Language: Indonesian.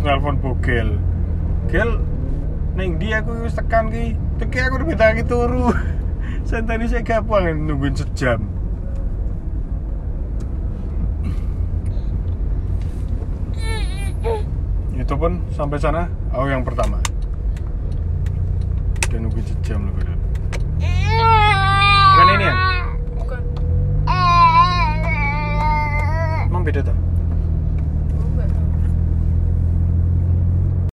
terus nelpon bogel gel. Neng dia aku wis tekan ki teki aku udah minta lagi turu. Senteni saya gampang nungguin sejam. Itu pun sampai sana aku yang pertama. Dan nungguin sejam lebih dulu bukan ini ya? Bukan. Emang beda tuh